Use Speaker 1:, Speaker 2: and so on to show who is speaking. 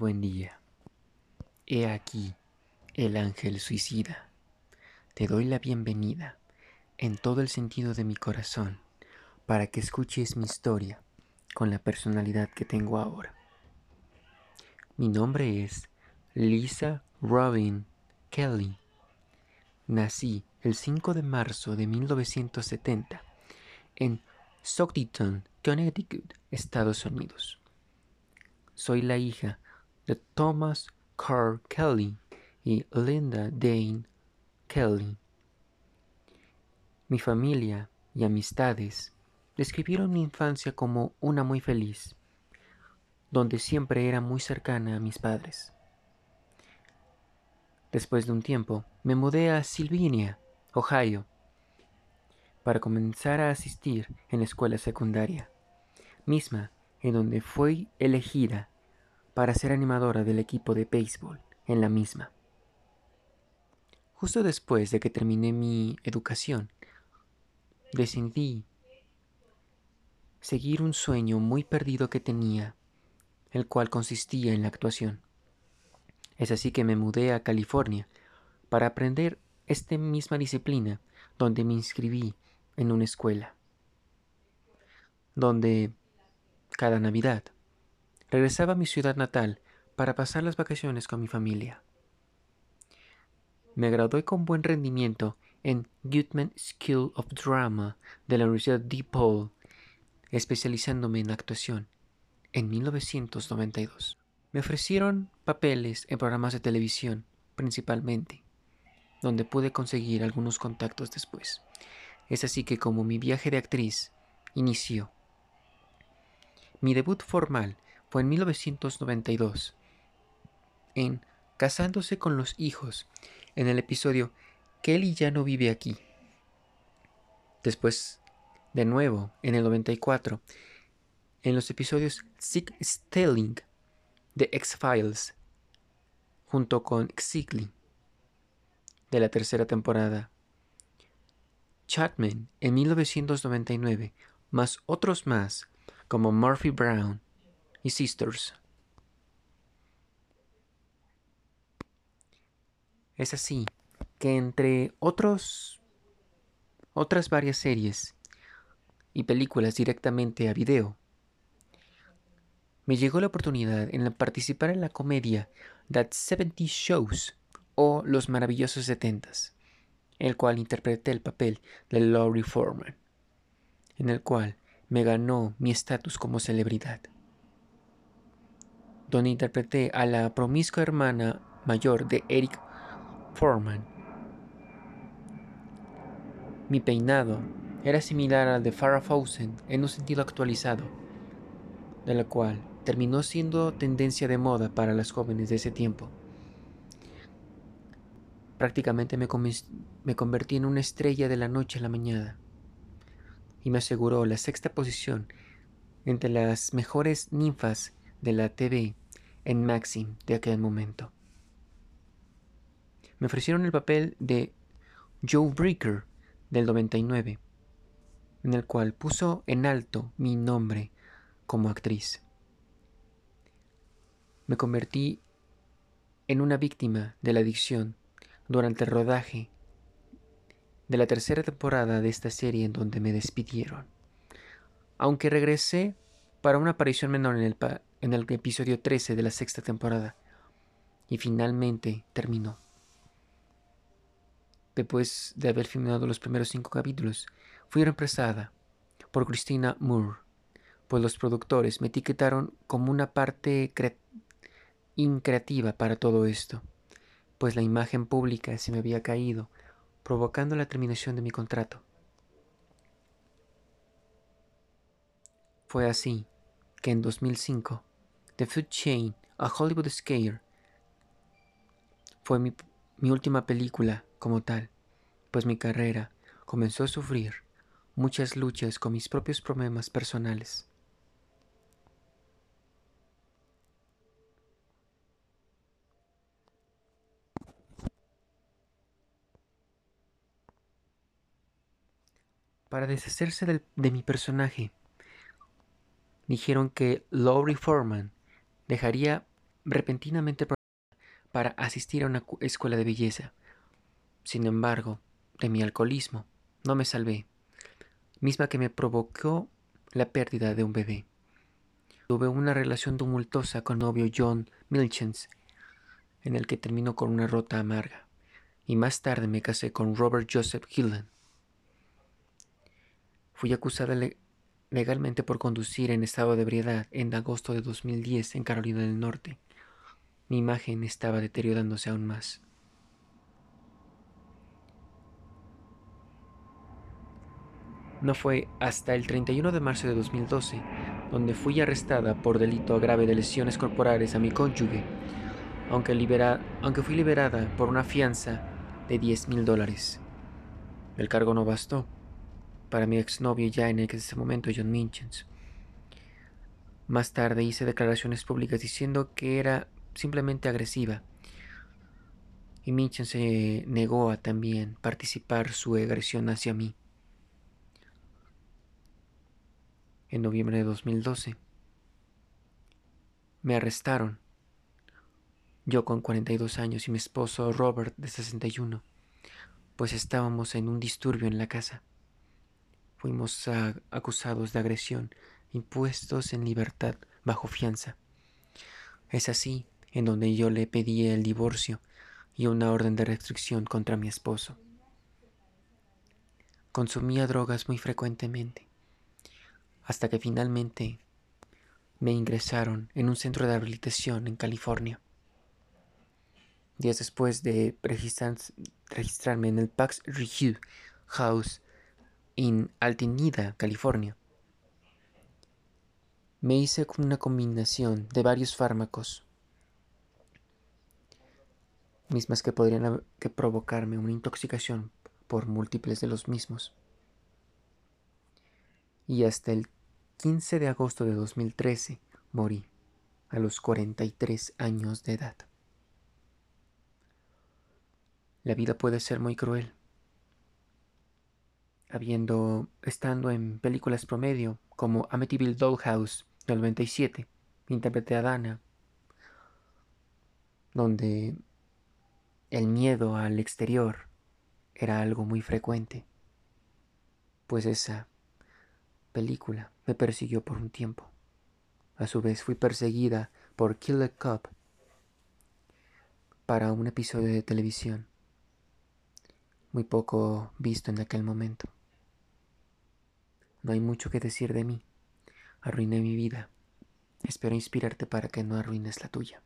Speaker 1: buen día. He aquí el ángel suicida. Te doy la bienvenida en todo el sentido de mi corazón para que escuches mi historia con la personalidad que tengo ahora. Mi nombre es Lisa Robin Kelly. Nací el 5 de marzo de 1970 en Stockton, Connecticut, Estados Unidos. Soy la hija de Thomas Carr Kelly y Linda Dane Kelly. Mi familia y amistades describieron mi infancia como una muy feliz, donde siempre era muy cercana a mis padres. Después de un tiempo, me mudé a Sylvania, Ohio, para comenzar a asistir en la escuela secundaria, misma en donde fui elegida para ser animadora del equipo de béisbol en la misma. Justo después de que terminé mi educación, decidí seguir un sueño muy perdido que tenía, el cual consistía en la actuación. Es así que me mudé a California para aprender esta misma disciplina donde me inscribí en una escuela, donde cada Navidad regresaba a mi ciudad natal para pasar las vacaciones con mi familia. Me gradué con buen rendimiento en Goodman School of Drama de la Universidad DePaul, especializándome en actuación en 1992. Me ofrecieron papeles en programas de televisión, principalmente, donde pude conseguir algunos contactos después. Es así que como mi viaje de actriz inició. Mi debut formal fue en 1992, en Casándose con los hijos, en el episodio Kelly ya no vive aquí. Después, de nuevo, en el 94, en los episodios Sick Stelling de X-Files, junto con Xigley, de la tercera temporada. Chatman en 1999, más otros más, como Murphy Brown y Sisters. Es así que entre otros otras varias series y películas directamente a video, me llegó la oportunidad en participar en la comedia That 70 Shows o Los Maravillosos Setentas, en el cual interpreté el papel de Laurie Foreman, en el cual me ganó mi estatus como celebridad, donde interpreté a la promiscua hermana mayor de Eric Foreman. Mi peinado era similar al de Farrah Fawcett en un sentido actualizado, de la cual terminó siendo tendencia de moda para las jóvenes de ese tiempo. Prácticamente me, me convertí en una estrella de la noche a la mañana y me aseguró la sexta posición entre las mejores ninfas de la TV en Maxim de aquel momento. Me ofrecieron el papel de Joe Breaker del 99, en el cual puso en alto mi nombre como actriz. Me convertí en una víctima de la adicción durante el rodaje de la tercera temporada de esta serie en donde me despidieron. Aunque regresé para una aparición menor en el, en el episodio 13 de la sexta temporada. Y finalmente terminó. Después de haber filmado los primeros cinco capítulos, fui reemplazada por Christina Moore, pues los productores me etiquetaron como una parte increativa para todo esto, pues la imagen pública se me había caído provocando la terminación de mi contrato. Fue así que en 2005, The Food Chain, a Hollywood Scare, fue mi, última película como tal, pues mi carrera comenzó a sufrir muchas luchas con mis propios problemas personales. Para deshacerse de mi personaje, dijeron que Laurie Foreman dejaría repentinamente para asistir a una escuela de belleza. Sin embargo, de mi alcoholismo no me salvé, misma que me provocó la pérdida de un bebé. Tuve una relación tumultuosa con novio John Milchens, en el que terminó con una rota amarga, y más tarde me casé con Robert Joseph Hillen. Fui acusada legalmente por conducir en estado de ebriedad en agosto de 2010 en Carolina del Norte. Mi imagen estaba deteriorándose aún más. No fue hasta el 31 de marzo de 2012 donde fui arrestada por delito grave de lesiones corporales a mi cónyuge, aunque, aunque fui liberada por una fianza de 10 mil dólares. El cargo no bastó para mi exnovio ya en ese momento, John Minchens. Más tarde hice declaraciones públicas diciendo que era simplemente agresiva. Y Minchens se negó a también participar su agresión hacia mí. En noviembre de 2012 me arrestaron. Yo con 42 años y mi esposo Robert de 61, pues estábamos en un disturbio en la casa. Fuimos acusados de agresión, impuestos en libertad bajo fianza. Es así en donde yo le pedí el divorcio y una orden de restricción contra mi esposo. Consumía drogas muy frecuentemente, hasta que finalmente me ingresaron en un centro de rehabilitación en California. Días después de registrarme en el Pax Review House en Altinida, California. Me hice una combinación de varios fármacos, mismas que podrían que provocarme una intoxicación por múltiples de los mismos. Y hasta el 15 de agosto de 2013 morí a los 43 años de edad. La vida puede ser muy cruel habiendo estando en películas promedio como Amityville Dollhouse del 97, interpreté a Dana, donde el miedo al exterior era algo muy frecuente, pues esa película me persiguió por un tiempo. A su vez fui perseguida por Killer Cop para un episodio de televisión, muy poco visto en aquel momento. No hay mucho que decir de mí. Arruiné mi vida. Espero inspirarte para que no arruines la tuya.